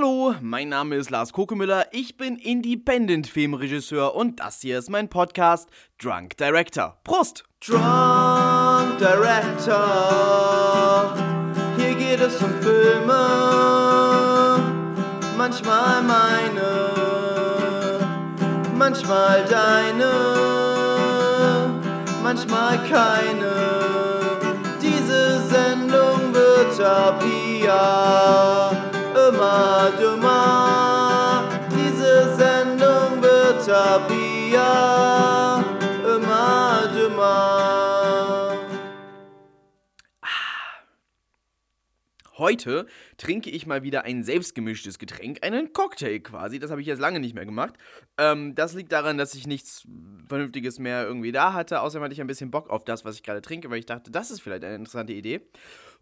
Hallo, mein Name ist Lars Kokemüller, ich bin Independent-Filmregisseur und das hier ist mein Podcast Drunk Director. Prost! Drunk Director, hier geht es um Filme, manchmal meine, manchmal deine, manchmal keine. Diese Sendung wird ab hier immer dümmer. Diese Sendung wird ab hier immer dümmer. Heute trinke ich mal wieder ein selbstgemischtes Getränk, einen Cocktail quasi. Das habe ich jetzt lange nicht mehr gemacht. Ähm, das liegt daran, dass ich nichts Vernünftiges mehr irgendwie da hatte. Außerdem hatte ich ein bisschen Bock auf das, was ich gerade trinke, weil ich dachte, das ist vielleicht eine interessante Idee.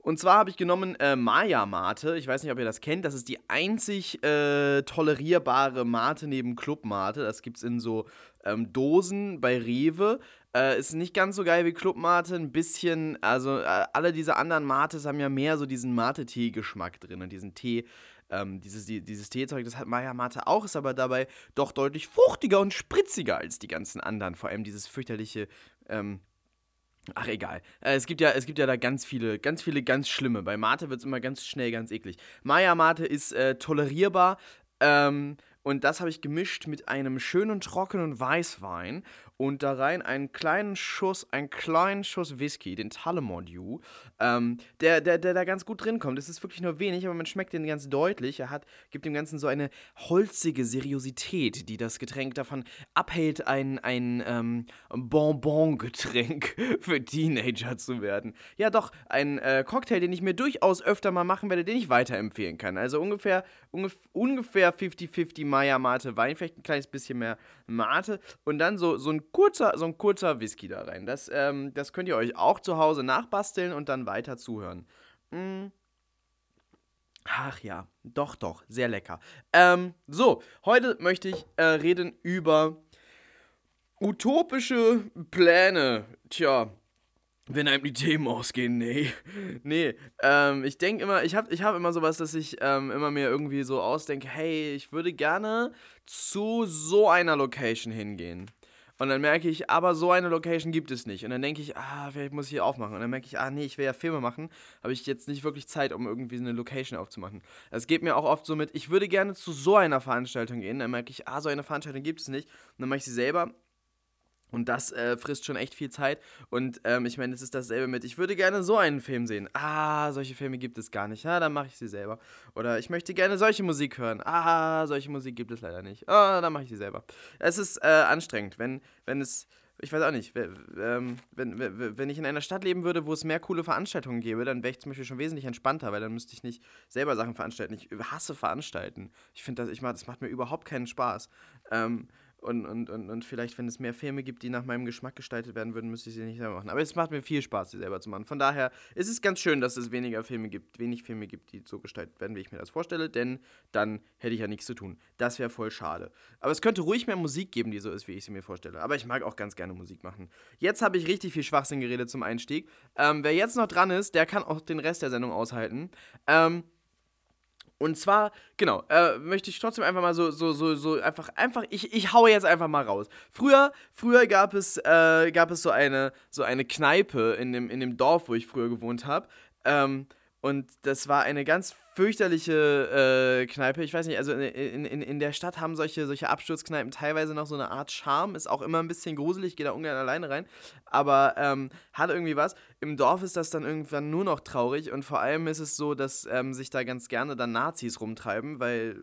Und zwar habe ich genommen äh, Maya Mate. Ich weiß nicht, ob ihr das kennt. Das ist die einzig äh, tolerierbare Mate neben Club Mate. Das gibt es in so ähm, Dosen bei Rewe. Äh, ist nicht ganz so geil wie Club Mate. Ein bisschen, also äh, alle diese anderen Mates haben ja mehr so diesen Mate-Tee-Geschmack drin und diesen Tee. Ähm, dieses, die, dieses Teezeug, das hat Maya Mate auch, ist aber dabei doch deutlich fruchtiger und spritziger als die ganzen anderen. Vor allem dieses fürchterliche ähm, Ach egal. Äh, es gibt ja, es gibt ja da ganz viele, ganz viele ganz schlimme. Bei Mate wird es immer ganz schnell ganz eklig. Maya Mate ist äh, tolerierbar. Ähm, und das habe ich gemischt mit einem schönen trockenen Weißwein und da rein einen kleinen Schuss, einen kleinen Schuss Whisky, den Tullamore Dew, ähm, der, der, der da ganz gut drin kommt. Es ist wirklich nur wenig, aber man schmeckt den ganz deutlich. Er hat, gibt dem Ganzen so eine holzige Seriosität, die das Getränk davon abhält, ein, ein ähm, Bonbon-Getränk für Teenager zu werden. Ja, doch, ein äh, Cocktail, den ich mir durchaus öfter mal machen werde, den ich weiterempfehlen kann. Also ungefähr, ungef ungefähr 50-50 Maya Mate Wein, vielleicht ein kleines bisschen mehr Mate und dann so, so, ein, kurzer, so ein kurzer Whisky da rein. Das, ähm, das könnt ihr euch auch zu Hause nachbasteln und dann weiter zuhören. Mm. Ach ja, doch, doch, sehr lecker. Ähm, so, heute möchte ich äh, reden über utopische Pläne. Tja, wenn einem die Themen ausgehen, nee. Nee, ähm, ich denke immer, ich habe ich hab immer sowas, dass ich ähm, immer mir irgendwie so ausdenke, hey, ich würde gerne zu so einer Location hingehen. Und dann merke ich, aber so eine Location gibt es nicht. Und dann denke ich, ah, vielleicht muss ich hier aufmachen. Und dann merke ich, ah, nee, ich will ja Filme machen. Habe ich jetzt nicht wirklich Zeit, um irgendwie eine Location aufzumachen. Es geht mir auch oft so mit, ich würde gerne zu so einer Veranstaltung gehen. Dann merke ich, ah, so eine Veranstaltung gibt es nicht. Und dann mache ich sie selber und das äh, frisst schon echt viel Zeit. Und ähm, ich meine, es ist dasselbe mit, ich würde gerne so einen Film sehen. Ah, solche Filme gibt es gar nicht. Ja, dann mache ich sie selber. Oder ich möchte gerne solche Musik hören. Ah, solche Musik gibt es leider nicht. Ah, dann mache ich sie selber. Es ist äh, anstrengend, wenn, wenn es, ich weiß auch nicht, ähm, wenn, wenn, wenn ich in einer Stadt leben würde, wo es mehr coole Veranstaltungen gäbe, dann wäre ich zum Beispiel schon wesentlich entspannter, weil dann müsste ich nicht selber Sachen veranstalten. Ich hasse Veranstalten. Ich finde das, das macht mir überhaupt keinen Spaß. Ähm, und, und, und, und vielleicht, wenn es mehr Filme gibt, die nach meinem Geschmack gestaltet werden würden, müsste ich sie nicht selber machen. Aber es macht mir viel Spaß, sie selber zu machen. Von daher ist es ganz schön, dass es weniger Filme gibt, wenig Filme gibt, die so gestaltet werden, wie ich mir das vorstelle, denn dann hätte ich ja nichts zu tun. Das wäre voll schade. Aber es könnte ruhig mehr Musik geben, die so ist, wie ich sie mir vorstelle. Aber ich mag auch ganz gerne Musik machen. Jetzt habe ich richtig viel Schwachsinn geredet zum Einstieg. Ähm, wer jetzt noch dran ist, der kann auch den Rest der Sendung aushalten. Ähm, und zwar, genau, äh, möchte ich trotzdem einfach mal so, so, so, so, einfach, einfach, ich, ich haue jetzt einfach mal raus. Früher, früher gab es, äh, gab es so eine, so eine Kneipe in dem, in dem Dorf, wo ich früher gewohnt habe. Ähm, und das war eine ganz fürchterliche äh, Kneipe. Ich weiß nicht, also in, in, in der Stadt haben solche, solche Absturzkneipen teilweise noch so eine Art Charme. Ist auch immer ein bisschen gruselig, gehe da ungern alleine rein. Aber ähm, hat irgendwie was. Im Dorf ist das dann irgendwann nur noch traurig. Und vor allem ist es so, dass ähm, sich da ganz gerne dann Nazis rumtreiben, weil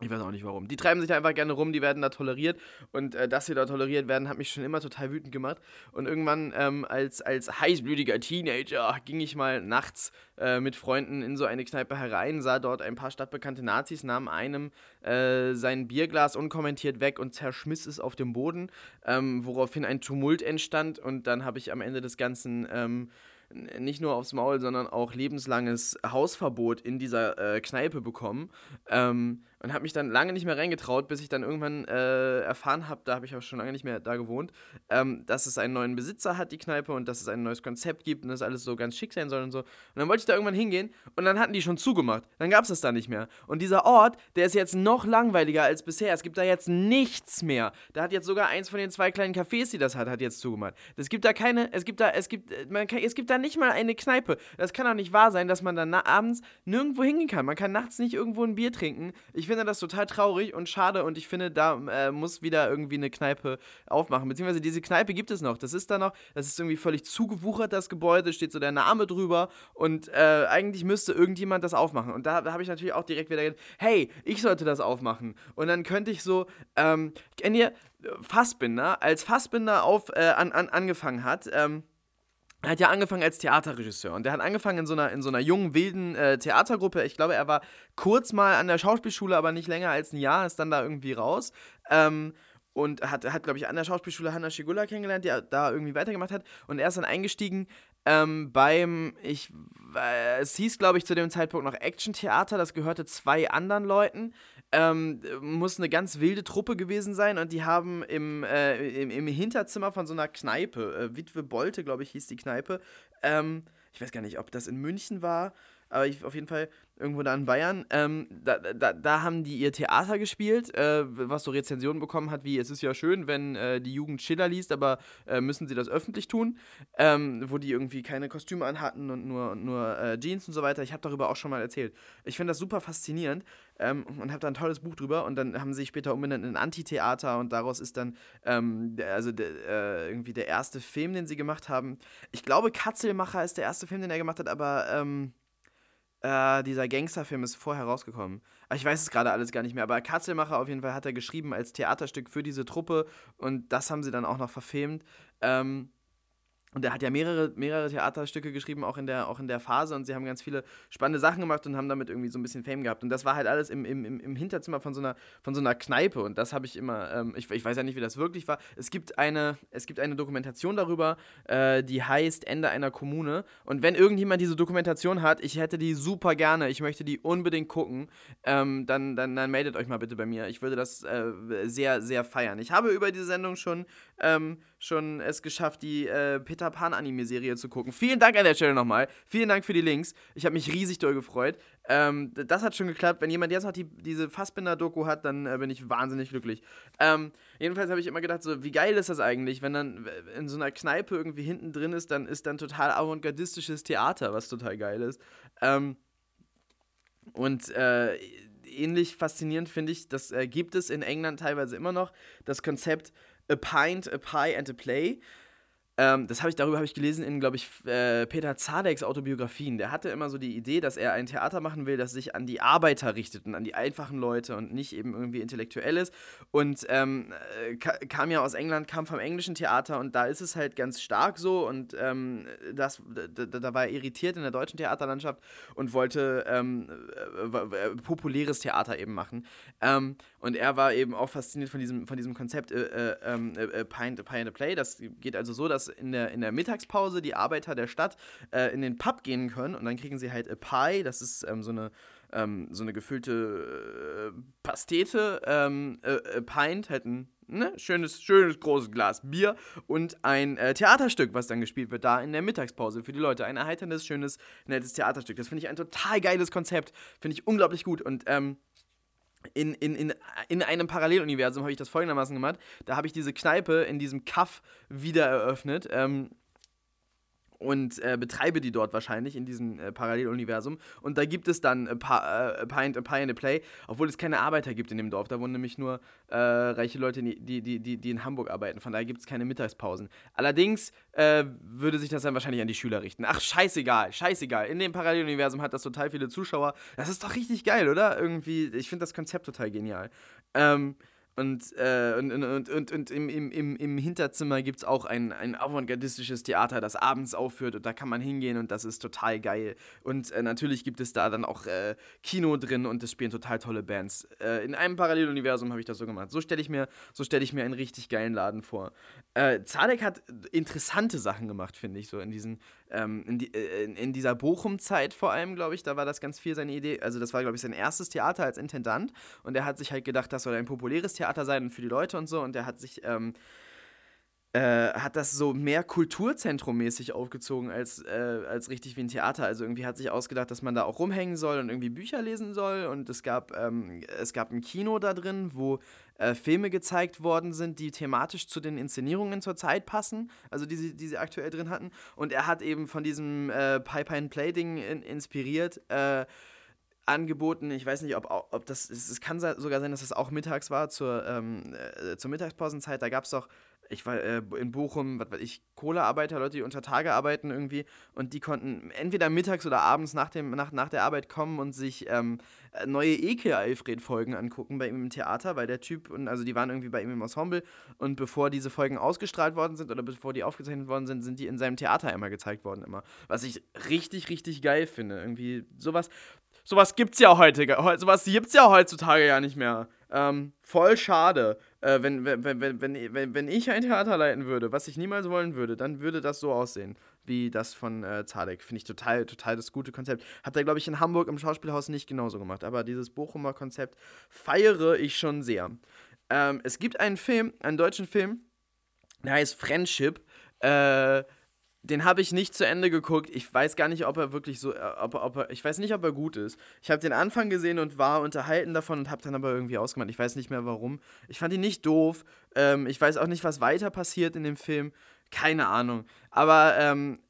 ich weiß auch nicht warum. Die treiben sich einfach gerne rum, die werden da toleriert. Und äh, dass sie da toleriert werden, hat mich schon immer total wütend gemacht. Und irgendwann ähm, als, als heißblütiger Teenager ging ich mal nachts äh, mit Freunden in so eine Kneipe herein, sah dort ein paar stadtbekannte Nazis, nahm einem äh, sein Bierglas unkommentiert weg und zerschmiss es auf dem Boden, ähm, woraufhin ein Tumult entstand. Und dann habe ich am Ende des Ganzen. Ähm, nicht nur aufs Maul, sondern auch lebenslanges Hausverbot in dieser äh, Kneipe bekommen. Ähm, und habe mich dann lange nicht mehr reingetraut, bis ich dann irgendwann äh, erfahren habe, da habe ich auch schon lange nicht mehr da gewohnt, ähm, dass es einen neuen Besitzer hat, die Kneipe, und dass es ein neues Konzept gibt und dass alles so ganz schick sein soll und so. Und dann wollte ich da irgendwann hingehen und dann hatten die schon zugemacht. Dann gab es das da nicht mehr. Und dieser Ort, der ist jetzt noch langweiliger als bisher. Es gibt da jetzt nichts mehr. Da hat jetzt sogar eins von den zwei kleinen Cafés, die das hat, hat jetzt zugemacht. Es gibt da keine, es gibt da, es gibt, man kann, es gibt da nicht mal eine Kneipe. Das kann doch nicht wahr sein, dass man dann abends nirgendwo hingehen kann. Man kann nachts nicht irgendwo ein Bier trinken. Ich finde das total traurig und schade und ich finde, da äh, muss wieder irgendwie eine Kneipe aufmachen. Beziehungsweise diese Kneipe gibt es noch. Das ist da noch, das ist irgendwie völlig zugewuchert, das Gebäude, steht so der Name drüber und äh, eigentlich müsste irgendjemand das aufmachen. Und da, habe ich natürlich auch direkt wieder gedacht, hey, ich sollte das aufmachen. Und dann könnte ich so, ähm, kennt ihr Fassbinder, als Fassbinder auf, äh, an, an, angefangen hat, ähm, er hat ja angefangen als Theaterregisseur und der hat angefangen in so einer, in so einer jungen, wilden äh, Theatergruppe. Ich glaube, er war kurz mal an der Schauspielschule, aber nicht länger als ein Jahr, ist dann da irgendwie raus. Ähm, und hat, hat glaube ich, an der Schauspielschule Hanna Schigula kennengelernt, die da irgendwie weitergemacht hat. Und er ist dann eingestiegen ähm, beim, ich, äh, es hieß, glaube ich, zu dem Zeitpunkt noch Action-Theater, das gehörte zwei anderen Leuten. Ähm, muss eine ganz wilde Truppe gewesen sein und die haben im, äh, im, im, Hinterzimmer von so einer Kneipe, äh, Witwe Bolte, glaube ich, hieß die Kneipe. Ähm, ich weiß gar nicht, ob das in München war, aber ich, auf jeden Fall irgendwo da in Bayern. Ähm, da, da, da haben die ihr Theater gespielt, äh, was so Rezensionen bekommen hat, wie es ist ja schön, wenn äh, die Jugend Schiller liest, aber äh, müssen sie das öffentlich tun, ähm, wo die irgendwie keine Kostüme anhatten und nur, nur äh, Jeans und so weiter. Ich habe darüber auch schon mal erzählt. Ich finde das super faszinierend ähm, und habe da ein tolles Buch drüber und dann haben sie sich später umbenannt in Antitheater und daraus ist dann ähm, der, also der, äh, irgendwie der erste Film, den sie gemacht haben. Ich glaube, Katzelmacher ist der erste Film, den er gemacht hat, aber ähm, äh, dieser Gangsterfilm ist vorher rausgekommen. Ich weiß es gerade alles gar nicht mehr, aber Katzelmacher auf jeden Fall hat er geschrieben als Theaterstück für diese Truppe und das haben sie dann auch noch verfilmt. Ähm, und er hat ja mehrere, mehrere Theaterstücke geschrieben, auch in, der, auch in der Phase. Und sie haben ganz viele spannende Sachen gemacht und haben damit irgendwie so ein bisschen Fame gehabt. Und das war halt alles im, im, im Hinterzimmer von so einer, von so einer Kneipe. Und das habe ich immer, ähm, ich, ich weiß ja nicht, wie das wirklich war. Es gibt eine, es gibt eine Dokumentation darüber, äh, die heißt Ende einer Kommune. Und wenn irgendjemand diese Dokumentation hat, ich hätte die super gerne, ich möchte die unbedingt gucken, ähm, dann, dann, dann meldet euch mal bitte bei mir. Ich würde das äh, sehr, sehr feiern. Ich habe über diese Sendung schon, ähm, schon es geschafft, die äh, Peter Pan Anime-Serie zu gucken. Vielen Dank an der Stelle nochmal. Vielen Dank für die Links. Ich habe mich riesig doll gefreut. Ähm, das hat schon geklappt. Wenn jemand jetzt noch die, diese Fassbinder-Doku hat, dann äh, bin ich wahnsinnig glücklich. Ähm, jedenfalls habe ich immer gedacht, so, wie geil ist das eigentlich, wenn dann in so einer Kneipe irgendwie hinten drin ist, dann ist dann total avantgardistisches Theater, was total geil ist. Ähm, und äh, ähnlich faszinierend finde ich, das äh, gibt es in England teilweise immer noch, das Konzept A Pint, A Pie and a Play. Ähm, das habe ich, darüber habe ich gelesen in, glaube ich, äh, Peter Zadeks Autobiografien. Der hatte immer so die Idee, dass er ein Theater machen will, das sich an die Arbeiter richtet und an die einfachen Leute und nicht eben irgendwie intellektuell ist. Und ähm, äh, kam ja aus England, kam vom englischen Theater und da ist es halt ganz stark so und ähm, das, da, da, war er irritiert in der deutschen Theaterlandschaft und wollte ähm, äh, äh, populäres Theater eben machen. Und er war eben auch fasziniert von diesem, von diesem Konzept äh, äh, ähm, Pint, Pint a Play. Das geht also so, dass in der, in der Mittagspause die Arbeiter der Stadt äh, in den Pub gehen können und dann kriegen sie halt a Pie, das ist ähm, so eine ähm, so eine gefüllte äh, Pastete, ähm, äh, äh, Pint, halt ein ne, schönes, schönes großes Glas Bier und ein äh, Theaterstück, was dann gespielt wird, da in der Mittagspause für die Leute. Ein erheiterndes, schönes, nettes Theaterstück. Das finde ich ein total geiles Konzept. Finde ich unglaublich gut. Und ähm, in, in, in, in einem Paralleluniversum habe ich das folgendermaßen gemacht. Da habe ich diese Kneipe in diesem Kaff wieder eröffnet. Ähm, und äh, betreibe die dort wahrscheinlich in diesem äh, Paralleluniversum. Und da gibt es dann a, pa äh, Pint, a Pie and a Play, obwohl es keine Arbeiter gibt in dem Dorf. Da wohnen nämlich nur äh, reiche Leute, die, die, die, die in Hamburg arbeiten. Von daher gibt es keine Mittagspausen. Allerdings äh, würde sich das dann wahrscheinlich an die Schüler richten. Ach, scheißegal, scheißegal. In dem Paralleluniversum hat das total viele Zuschauer. Das ist doch richtig geil, oder? Irgendwie, ich finde das Konzept total genial. Ähm, Und, äh, und, und, und, und im, im, im, im Hinterzimmer gibt es auch ein, ein avantgardistisches Theater, das abends aufführt und da kann man hingehen und das ist total geil. Und äh, natürlich gibt es da dann auch äh, Kino drin und es spielen total tolle Bands. Äh, in einem Paralleluniversum habe ich das so gemacht. So stelle ich, mir, so stell ich mir einen richtig geilen Laden vor. Äh, Zadek hat interessante Sachen gemacht, finde ich, so in diesen ähm, in, die, äh, in, in, dieser Bochum-Zeit vor allem, glaube ich, da war das ganz viel seine Idee. Also, das war, glaube ich, sein erstes Theater als Intendant. Und er hat sich halt gedacht, das soll ein populäres Theater sein und für die Leute und so. Und er hat sich. Ähm, äh, hat das so mehr Kulturzentrum-mäßig aufgezogen als, äh, als richtig wie ein Theater. Also irgendwie hat sich ausgedacht, dass man da auch rumhängen soll und irgendwie Bücher lesen soll. Und es gab, ähm, es gab ein Kino da drin, wo äh, Filme gezeigt worden sind, die thematisch zu den Inszenierungen zur Zeit passen, also die sie, die sie aktuell drin hatten. Und er hat eben von diesem äh, Pipe-and-Play-Ding in, inspiriert äh, angeboten. Ich weiß nicht, ob, ob das. Es kann sogar sein, dass das auch mittags war, zur, ähm, äh, zur Mittagspausenzeit. Da gab es doch ich war äh, in Bochum, was weiß ich, Kohlearbeiter, Leute, die unter Tage arbeiten irgendwie und die konnten entweder mittags oder abends nach, dem, nach, nach der Arbeit kommen und sich ähm, neue Ekel-Alfred-Folgen angucken bei ihm im Theater, weil der Typ, und also die waren irgendwie bei ihm im Ensemble und bevor diese Folgen ausgestrahlt worden sind oder bevor die aufgezeichnet worden sind, sind die in seinem Theater immer gezeigt worden immer. Was ich richtig, richtig geil finde. Irgendwie sowas, sowas gibt's ja heute, sowas gibt's ja heutzutage ja nicht mehr. Ähm, voll schade. Äh, wenn, wenn, wenn, wenn, wenn, wenn ich ein Theater leiten würde, was ich niemals wollen würde, dann würde das so aussehen, wie das von äh, Zadek. Finde ich total, total das gute Konzept. Hat er, glaube ich, in Hamburg im Schauspielhaus nicht genauso gemacht. Aber dieses Bochumer Konzept feiere ich schon sehr. Ähm, es gibt einen Film, einen deutschen Film, der heißt Friendship. Äh, den habe ich nicht zu Ende geguckt. Ich weiß gar nicht, ob er wirklich so, äh, ob, ob er, ich weiß nicht, ob er gut ist. Ich habe den Anfang gesehen und war unterhalten davon und habe dann aber irgendwie ausgemacht. Ich weiß nicht mehr warum. Ich fand ihn nicht doof. Ähm, ich weiß auch nicht, was weiter passiert in dem Film. Keine Ahnung. Aber ähm,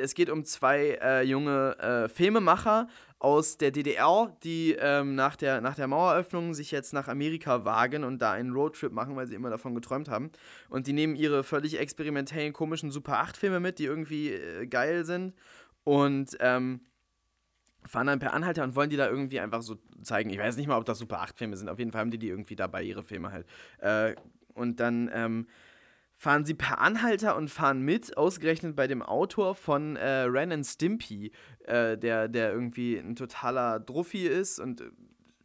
es geht um zwei äh, junge äh, Filmemacher aus der DDR, die ähm, nach, der, nach der Maueröffnung sich jetzt nach Amerika wagen und da einen Roadtrip machen, weil sie immer davon geträumt haben. Und die nehmen ihre völlig experimentellen, komischen Super 8-Filme mit, die irgendwie äh, geil sind. Und ähm, fahren dann per Anhalter und wollen die da irgendwie einfach so zeigen. Ich weiß nicht mal, ob das Super 8-Filme sind. Auf jeden Fall haben die die irgendwie dabei, ihre Filme halt. Äh, und dann ähm, fahren sie per Anhalter und fahren mit, ausgerechnet bei dem Autor von äh, Ren and Stimpy, äh, der, der irgendwie ein totaler Druffi ist und äh,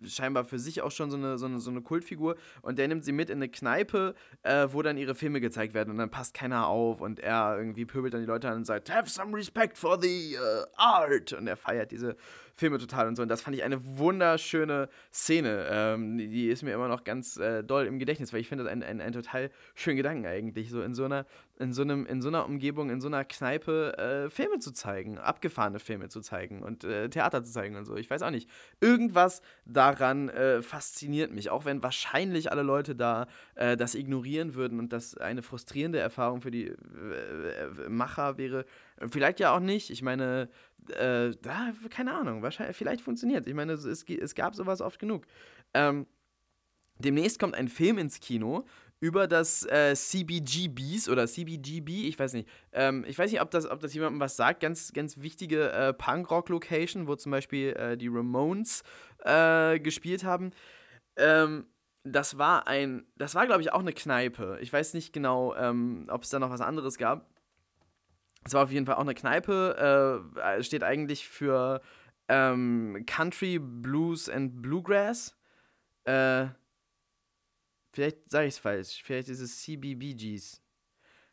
scheinbar für sich auch schon so eine, so eine, so eine Kultfigur. Und der nimmt sie mit in eine Kneipe, äh, wo dann ihre Filme gezeigt werden. Und dann passt keiner auf. Und er irgendwie pöbelt dann die Leute an und sagt, have some respect for the uh, art. Und er feiert diese Filme total und so. Und das fand ich eine wunderschöne Szene. Ähm, die ist mir immer noch ganz äh, doll im Gedächtnis, weil ich finde das ein, ein, ein total schönen Gedanken eigentlich, so in so einer, in so einem, in so einer Umgebung, in so einer Kneipe äh, Filme zu zeigen, abgefahrene Filme zu zeigen und äh, Theater zu zeigen und so. Ich weiß auch nicht. Irgendwas daran äh, fasziniert mich, auch wenn wahrscheinlich alle Leute da äh, das ignorieren würden und das eine frustrierende Erfahrung für die äh, Macher wäre. Vielleicht ja auch nicht. Ich meine, äh, keine Ahnung, wahrscheinlich, vielleicht funktioniert Ich meine, es, es, gab sowas oft genug. Ähm, demnächst kommt ein Film ins Kino über das äh, CBGBs oder CBGB, ich weiß nicht. Ähm, ich weiß nicht, ob das, ob das jemandem was sagt. Ganz, ganz wichtige äh, Punkrock-Location, wo zum Beispiel äh, die Ramones äh, gespielt haben. Ähm, das war ein, das war glaube ich auch eine Kneipe. Ich weiß nicht genau, ähm, ob es da noch was anderes gab. Es war auf jeden Fall auch eine Kneipe, äh, steht eigentlich für ähm, Country, Blues and Bluegrass. Äh, vielleicht sage ich es falsch. Vielleicht ist es CBBGs.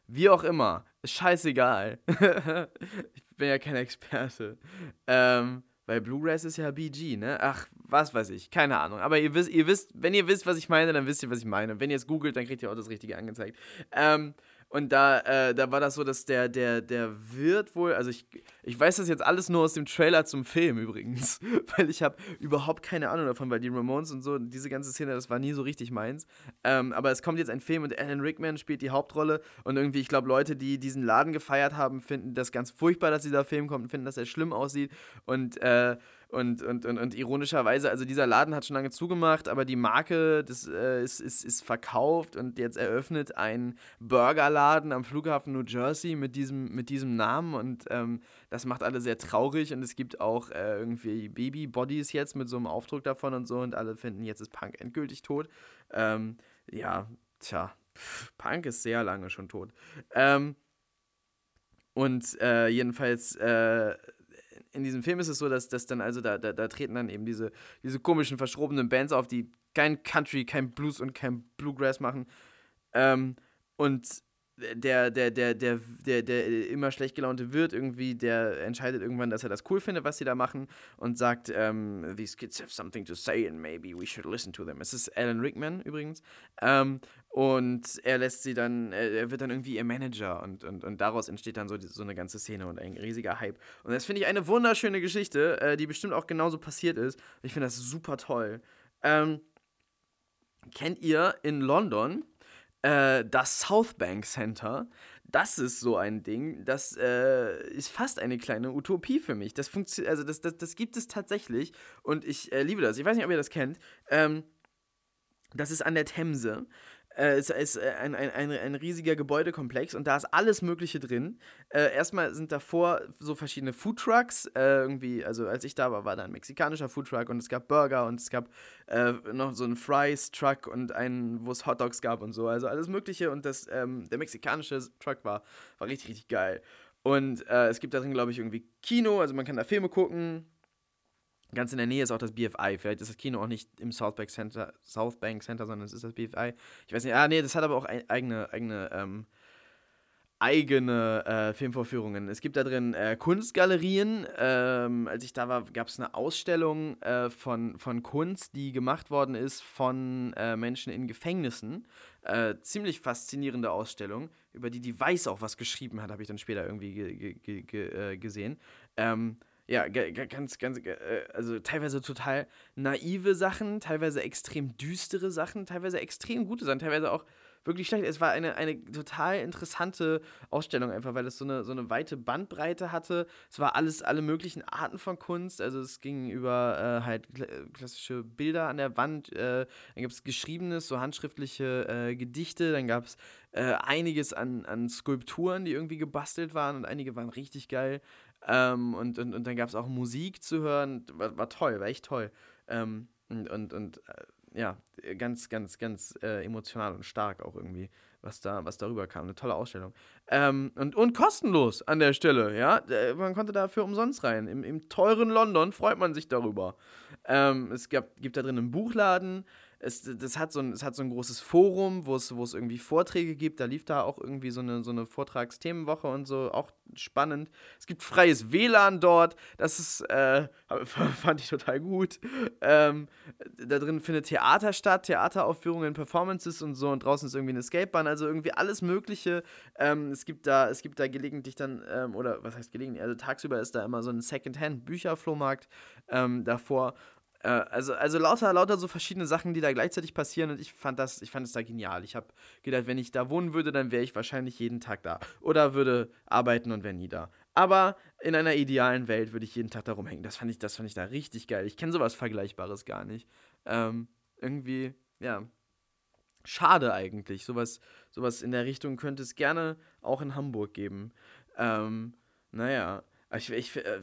Wie auch immer. Scheißegal. ich bin ja kein Experte. Ähm, weil Bluegrass ist ja BG, ne? Ach, was weiß ich. Keine Ahnung. Aber ihr wisst, ihr wisst, wenn ihr wisst, was ich meine, dann wisst ihr, was ich meine. Wenn ihr es googelt, dann kriegt ihr auch das Richtige angezeigt. Ähm, und da, äh, da war das so, dass der, der, der Wirt wohl, also ich, ich weiß das jetzt alles nur aus dem Trailer zum Film übrigens, weil ich habe überhaupt keine Ahnung davon, weil die Ramones und so, diese ganze Szene, das war nie so richtig meins. Ähm, aber es kommt jetzt ein Film und Alan Rickman spielt die Hauptrolle und irgendwie, ich glaube, Leute, die diesen Laden gefeiert haben, finden das ganz furchtbar, dass dieser Film kommt und finden, dass er schlimm aussieht und äh, und, und, und, und ironischerweise, also dieser Laden hat schon lange zugemacht, aber die Marke das, äh, ist, ist, ist verkauft und jetzt eröffnet ein Burgerladen am Flughafen New Jersey mit diesem, mit diesem Namen und ähm, das macht alle sehr traurig und es gibt auch äh, irgendwie Baby-Bodies jetzt mit so einem Aufdruck davon und so und alle finden, jetzt ist Punk endgültig tot. Ähm, ja, tja, Punk ist sehr lange schon tot. Ähm, und äh, jedenfalls, äh, in diesem Film ist es so, dass, dass dann, also da, da, da treten dann eben diese, diese komischen, verschrobenen Bands auf, die kein Country, kein Blues und kein Bluegrass machen. Ähm, und der, der, der, der, der, der immer schlecht gelaunte Wirt irgendwie, der entscheidet irgendwann, dass er das cool findet, was sie da machen und sagt, ähm, these kids have something to say and maybe we should listen to them. Es ist Alan Rickman übrigens. Ähm, und er lässt sie dann, er wird dann irgendwie ihr Manager und, und, und daraus entsteht dann so, so eine ganze Szene und ein riesiger Hype. Und das finde ich eine wunderschöne Geschichte, äh, die bestimmt auch genauso passiert ist. Ich finde das super toll. Ähm, kennt ihr in London äh, das Southbank Center, das ist so ein Ding, das äh, ist fast eine kleine Utopie für mich. Das funktioniert, also das, das, das gibt es tatsächlich und ich äh, liebe das. Ich weiß nicht, ob ihr das kennt. Ähm, das ist an der Themse. Äh, es ist äh, ein, ein, ein, ein, riesiger Gebäudekomplex und da ist alles Mögliche drin. Äh, erstmal sind davor so verschiedene Foodtrucks. Äh, irgendwie, also als ich da war, war da ein mexikanischer Foodtruck und es gab Burger und es gab äh, noch so einen Fries-Truck und einen, wo es Hotdogs gab und so. Also alles Mögliche und das, ähm, der mexikanische Truck war, war richtig, richtig geil. Und äh, es gibt da drin, glaube ich, irgendwie Kino, also man kann da Filme gucken Ganz in der Nähe ist auch das BFI. Vielleicht ist das Kino auch nicht im Southbank Center, Southbank Center sondern es ist das BFI. Ich weiß nicht, ah, nee, das hat aber auch ein, eigene, eigene, ähm, eigene äh, Filmvorführungen. Es gibt da drin äh, Kunstgalerien. Ähm, als ich da war, gab es eine Ausstellung äh, von, von Kunst, die gemacht worden ist von äh, Menschen in Gefängnissen. Äh, ziemlich faszinierende Ausstellung, über die die Weiß auch was geschrieben hat, habe ich dann später irgendwie ge ge ge äh, gesehen. Ähm, ja, ganz, ganz, äh, also teilweise total naive Sachen, teilweise extrem düstere Sachen, teilweise extrem gute Sachen, teilweise auch wirklich schlecht. Es war eine, eine total interessante Ausstellung einfach, weil es so eine, so eine weite Bandbreite hatte. Es war alles, alle möglichen Arten von Kunst. Also es ging über äh, halt klassische Bilder an der Wand, äh, dann gab es geschriebenes, so handschriftliche äh, Gedichte, dann gab es äh, einiges an, an Skulpturen, die irgendwie gebastelt waren und einige waren richtig geil. Ähm, und, und, und dann gab es auch Musik zu hören. War, war toll, war echt toll. Ähm, und und, und äh, ja, ganz, ganz, ganz äh, emotional und stark auch irgendwie, was da, was darüber kam. Eine tolle Ausstellung. Ähm, und, und kostenlos an der Stelle, ja. Man konnte dafür umsonst rein. Im, im teuren London freut man sich darüber. Ähm, es gab, gibt da drin einen Buchladen es, das hat so ein, es hat so ein großes Forum, wo es, wo es irgendwie Vorträge gibt. Da lief da auch irgendwie so eine, so eine Vortragsthemenwoche und so, auch spannend. Es gibt freies WLAN dort, das ist, äh, fand ich total gut. Ähm, da drin findet Theater statt, Theateraufführungen, Performances und so und draußen ist irgendwie eine Skatebahn, also irgendwie alles Mögliche. Ähm, es, gibt da, es gibt da gelegentlich dann, ähm, oder was heißt gelegentlich, also tagsüber ist da immer so ein Secondhand-Bücherflohmarkt ähm, davor äh, also, also lauter, lauter so verschiedene Sachen, die da gleichzeitig passieren und ich fand das, ich fand es da genial. Ich habe gedacht, wenn ich da wohnen würde, dann wäre ich wahrscheinlich jeden Tag da. Oder würde arbeiten und wäre nie da. Aber in einer idealen Welt würde ich jeden Tag da rumhängen. Das fand ich, das fand ich da richtig geil. Ich kenne sowas Vergleichbares gar nicht. Ähm, irgendwie, ja. Schade eigentlich. Sowas, sowas in der Richtung könnte es gerne auch in Hamburg geben. Ähm, naja. Ich, ich, äh,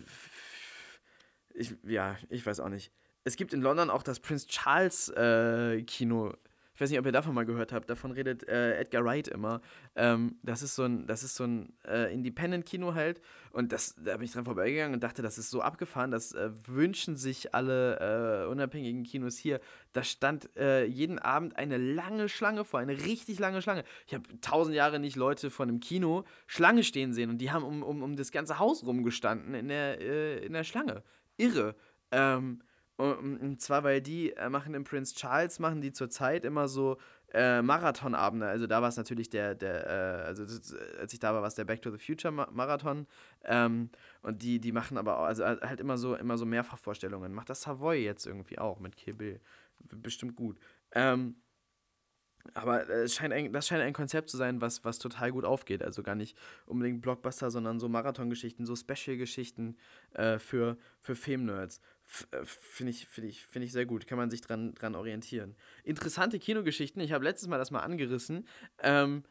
ich, ja, ich weiß auch nicht es gibt in London auch das Prince Charles äh, Kino. Ich weiß nicht, ob ihr davon mal gehört habt. Davon redet äh, Edgar Wright immer. Ähm, das ist so ein, das ist so ein äh, Independent-Kino halt. Und das, da bin ich dran vorbeigegangen und dachte, das ist so abgefahren. Das äh, wünschen sich alle äh, unabhängigen Kinos hier. Da stand äh, jeden Abend eine lange Schlange vor, eine richtig lange Schlange. Ich habe tausend Jahre nicht Leute von einem Kino Schlange stehen sehen und die haben um, um, um das ganze Haus rumgestanden in der, in der Schlange. Irre. Ähm, und zwar, weil die äh, machen im Prince Charles, machen die zurzeit immer so äh, Marathonabende. Also da war es natürlich der, der äh, also das, als ich da war, war es der Back to the Future Marathon. Ähm, und die, die machen aber auch, also halt immer so, immer so Mehrfachvorstellungen. Macht das Savoy jetzt irgendwie auch mit Kill. Bestimmt gut. Ähm, aber es scheint ein, das scheint ein Konzept zu sein, was, was total gut aufgeht. Also gar nicht unbedingt Blockbuster, sondern so Marathongeschichten, so Special-Geschichten äh, für, für Film-Nerds. Äh, finde ich, find ich, find ich sehr gut. Kann man sich dran, dran orientieren. Interessante Kinogeschichten. Ich habe letztes Mal das mal angerissen. Ähm,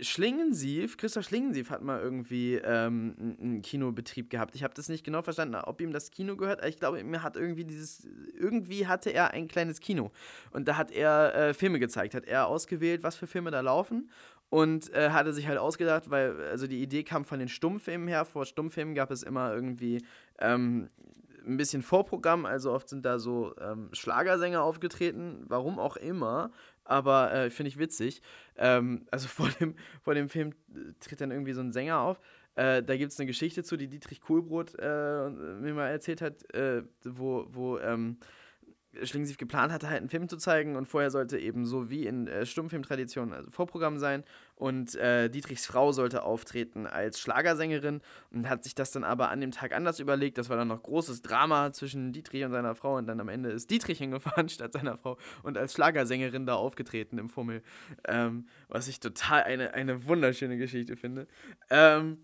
Schlingensief, Christoph Schlingensief hat mal irgendwie ähm, einen Kinobetrieb gehabt. Ich habe das nicht genau verstanden, ob ihm das Kino gehört. Ich glaube, mir hat irgendwie dieses, irgendwie hatte er ein kleines Kino und da hat er äh, Filme gezeigt, hat er ausgewählt, was für Filme da laufen und äh, hatte sich halt ausgedacht, weil also die Idee kam von den Stummfilmen her. Vor Stummfilmen gab es immer irgendwie ähm, ein bisschen Vorprogramm, also oft sind da so ähm, Schlagersänger aufgetreten, warum auch immer, aber äh, finde ich witzig. Ähm, also vor dem, vor dem Film tritt dann irgendwie so ein Sänger auf. Äh, da gibt es eine Geschichte zu, die Dietrich Kohlbrot äh, mir mal erzählt hat, äh, wo, wo ähm, Schlingensief geplant hatte, halt einen Film zu zeigen und vorher sollte eben so wie in äh, Stummfilmtradition also Vorprogramm sein und äh, Dietrichs Frau sollte auftreten als Schlagersängerin und hat sich das dann aber an dem Tag anders überlegt. Das war dann noch großes Drama zwischen Dietrich und seiner Frau und dann am Ende ist Dietrich hingefahren statt seiner Frau und als Schlagersängerin da aufgetreten im Fummel, ähm, was ich total eine, eine wunderschöne Geschichte finde. Ähm,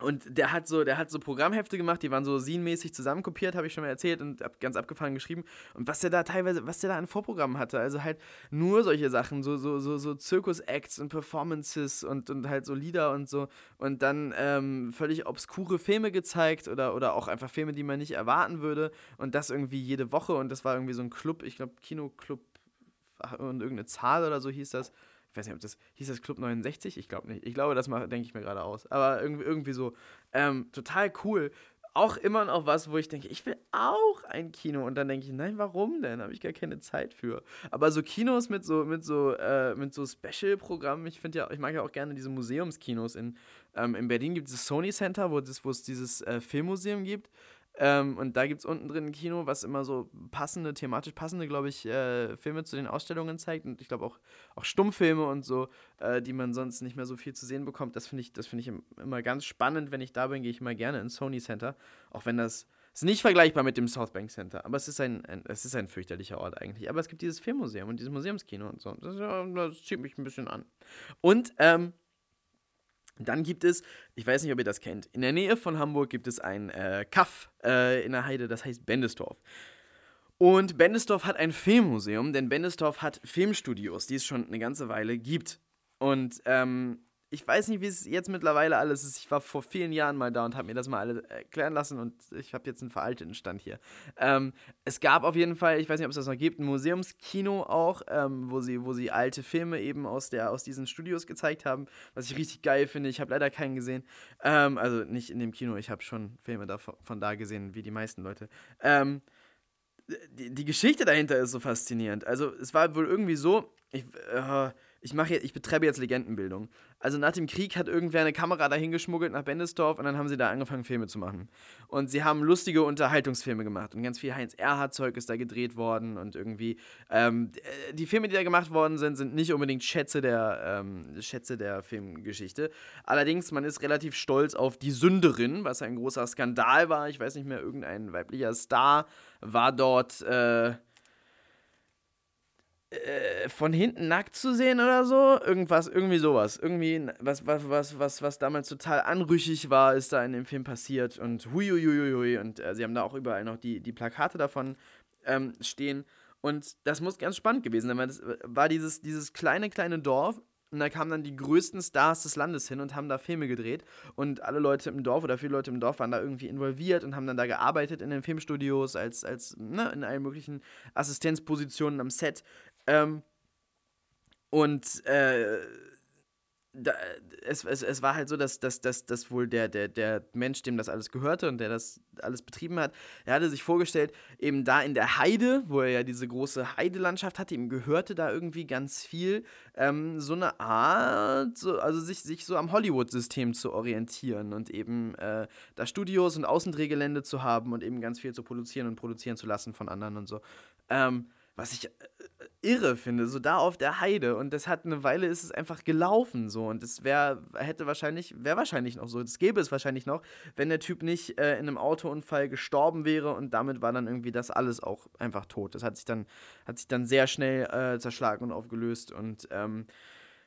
und der hat so, der hat so Programmhefte gemacht, die waren so scenenmäßig zusammenkopiert, habe ich schon mal erzählt und ab, ganz abgefahren geschrieben. Und was der da teilweise, was der da an Vorprogrammen hatte, also halt nur solche Sachen, so, so, so, so Zirkus-Acts und Performances und, und halt so Lieder und so. Und dann ähm, völlig obskure Filme gezeigt oder, oder auch einfach Filme, die man nicht erwarten würde. Und das irgendwie jede Woche. Und das war irgendwie so ein Club, ich glaube, Kinoclub und irgendeine Zahl oder so hieß das ich weiß nicht, ob das, hieß das Club 69? Ich glaube nicht. Ich glaube, das denke ich mir gerade aus. Aber irgendwie, irgendwie so, ähm, total cool. Auch immer noch was, wo ich denke, ich will auch ein Kino. Und dann denke ich, nein, warum denn? Habe ich gar keine Zeit für. Aber so Kinos mit so, mit so, äh, so Special-Programmen, ich finde ja, ich mag ja auch gerne diese Museumskinos. In, ähm, in Berlin gibt es das Sony Center, wo, wo es dieses äh, Filmmuseum gibt. Ähm, und da gibt es unten drin ein Kino, was immer so passende, thematisch passende, glaube ich, äh, Filme zu den Ausstellungen zeigt. Und ich glaube auch, auch Stummfilme und so, äh, die man sonst nicht mehr so viel zu sehen bekommt. Das finde ich, find ich immer ganz spannend. Wenn ich da bin, gehe ich immer gerne ins Sony Center. Auch wenn das ist nicht vergleichbar mit dem South Bank Center. Aber es ist ein, ein, es ist ein fürchterlicher Ort eigentlich. Aber es gibt dieses Filmmuseum und dieses Museumskino und so. Das, das zieht mich ein bisschen an. Und, ähm, dann gibt es, ich weiß nicht, ob ihr das kennt, in der Nähe von Hamburg gibt es ein äh, Kaff äh, in der Heide, das heißt Bendesdorf. Und Bendesdorf hat ein Filmmuseum, denn Bendesdorf hat Filmstudios, die es schon eine ganze Weile gibt. Und ähm, ich weiß nicht, wie es jetzt mittlerweile alles ist. Ich war vor vielen Jahren mal da und habe mir das mal alle erklären lassen und ich habe jetzt einen veralteten Stand hier. Ähm, es gab auf jeden Fall, ich weiß nicht, ob es das noch gibt, ein Museumskino auch, ähm, wo, sie, wo sie alte Filme eben aus, der, aus diesen Studios gezeigt haben, was ich richtig geil finde. Ich habe leider keinen gesehen. Ähm, also nicht in dem Kino, ich habe schon Filme von da gesehen, wie die meisten Leute. Ähm, die, die Geschichte dahinter ist so faszinierend. Also es war wohl irgendwie so, ich, äh, ich mache ich betreibe jetzt Legendenbildung. Also nach dem Krieg hat irgendwer eine Kamera dahin geschmuggelt nach Bendesdorf und dann haben sie da angefangen, Filme zu machen. Und sie haben lustige Unterhaltungsfilme gemacht und ganz viel Heinz Erhardt-Zeug ist da gedreht worden und irgendwie ähm, die Filme, die da gemacht worden sind, sind nicht unbedingt Schätze der, ähm, Schätze der Filmgeschichte. Allerdings, man ist relativ stolz auf Die Sünderin, was ein großer Skandal war. Ich weiß nicht mehr, irgendein weiblicher Star war dort. Äh, äh, von hinten nackt zu sehen oder so. Irgendwas, irgendwie sowas. Irgendwie, was, was, was, was, was damals total anrüchig war, ist da in dem Film passiert. Und huiuiuiui. Und äh, sie haben da auch überall noch die, die Plakate davon ähm, stehen. Und das muss ganz spannend gewesen sein, weil das war dieses, dieses kleine, kleine Dorf. Und da kamen dann die größten Stars des Landes hin und haben da Filme gedreht. Und alle Leute im Dorf oder viele Leute im Dorf waren da irgendwie involviert und haben dann da gearbeitet in den Filmstudios, als, als ne, in allen möglichen Assistenzpositionen am Set. Ähm, und äh, da, es, es, es war halt so, dass, dass, dass, dass wohl der, der, der Mensch, dem das alles gehörte und der das alles betrieben hat, er hatte sich vorgestellt, eben da in der Heide, wo er ja diese große Heidelandschaft hatte, ihm gehörte da irgendwie ganz viel ähm, so eine Art, so, also sich, sich so am Hollywood-System zu orientieren und eben äh, da Studios und Außendrehgelände zu haben und eben ganz viel zu produzieren und produzieren zu lassen von anderen und so. Ähm, was ich äh, irre finde, so da auf der Heide. Und das hat eine Weile ist es einfach gelaufen so. Und es wäre, hätte wahrscheinlich, wäre wahrscheinlich noch so, das gäbe es wahrscheinlich noch, wenn der Typ nicht äh, in einem Autounfall gestorben wäre und damit war dann irgendwie das alles auch einfach tot. Das hat sich dann, hat sich dann sehr schnell äh, zerschlagen und aufgelöst. Und ähm,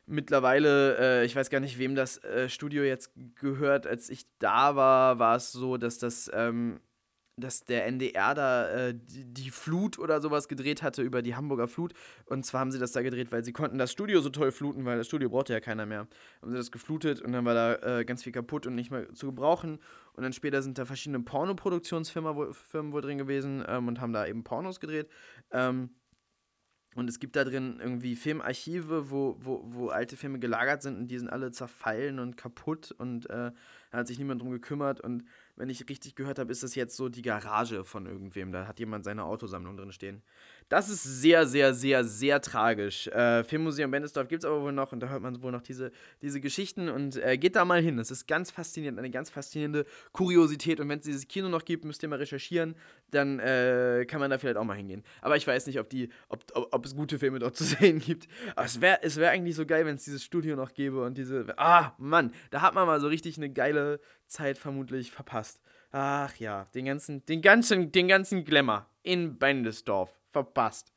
mittlerweile, äh, ich weiß gar nicht, wem das äh, Studio jetzt gehört, als ich da war, war es so, dass das ähm, dass der NDR da äh, die, die, Flut oder sowas gedreht hatte über die Hamburger Flut. Und zwar haben sie das da gedreht, weil sie konnten das Studio so toll fluten, weil das Studio brauchte ja keiner mehr. Haben sie das geflutet und dann war da äh, ganz viel kaputt und nicht mehr zu gebrauchen. Und dann später sind da verschiedene Pornoproduktionsfirmen wo, Firmen wohl drin gewesen ähm, und haben da eben Pornos gedreht. Ähm, und es gibt da drin irgendwie Filmarchive, wo, wo, wo alte Filme gelagert sind und die sind alle zerfallen und kaputt und äh, da hat sich niemand drum gekümmert. Und wenn ich richtig gehört habe, ist das jetzt so die Garage von irgendwem. Da hat jemand seine Autosammlung drin stehen. Das ist sehr, sehr, sehr, sehr tragisch. Äh, Filmmuseum Bendesdorf gibt es aber wohl noch und da hört man wohl noch diese, diese Geschichten und äh, geht da mal hin. Das ist ganz faszinierend, eine ganz faszinierende Kuriosität. Und wenn es dieses Kino noch gibt, müsst ihr mal recherchieren, dann äh, kann man da vielleicht auch mal hingehen. Aber ich weiß nicht, ob, die, ob, ob, ob es gute Filme dort zu sehen gibt. Aber es wäre es wär eigentlich so geil, wenn es dieses Studio noch gäbe und diese. Ah, Mann, da hat man mal so richtig eine geile Zeit vermutlich verpasst. Ach ja, den ganzen, den ganzen, den ganzen Glamour in Bendesdorf verpasst.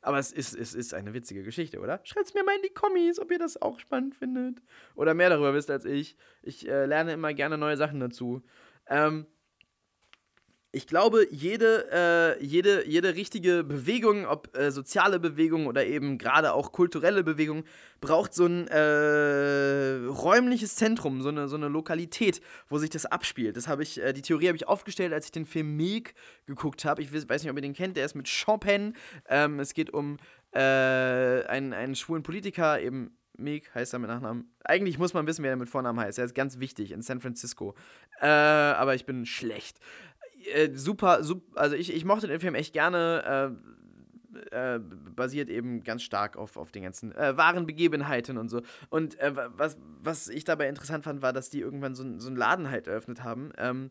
Aber es ist, es ist eine witzige Geschichte, oder? Schreibt es mir mal in die Kommis, ob ihr das auch spannend findet. Oder mehr darüber wisst als ich. Ich äh, lerne immer gerne neue Sachen dazu. Ähm, ich glaube, jede, äh, jede, jede richtige Bewegung, ob äh, soziale Bewegung oder eben gerade auch kulturelle Bewegung, braucht so ein äh, räumliches Zentrum, so eine, so eine Lokalität, wo sich das abspielt. Das habe ich, äh, die Theorie habe ich aufgestellt, als ich den Film Milk geguckt habe. Ich weiß nicht, ob ihr den kennt, der ist mit Chopin. Ähm, es geht um äh, einen, einen schwulen Politiker, eben Meek heißt er mit Nachnamen. Eigentlich muss man wissen, wer er mit Vornamen heißt. Er ist ganz wichtig in San Francisco. Äh, aber ich bin schlecht äh, super, super, also ich, ich mochte den Film echt gerne. Äh, äh, basiert eben ganz stark auf, auf den ganzen äh, wahren Begebenheiten und so. Und äh, was, was ich dabei interessant fand, war, dass die irgendwann so, so einen Laden halt eröffnet haben. Ähm,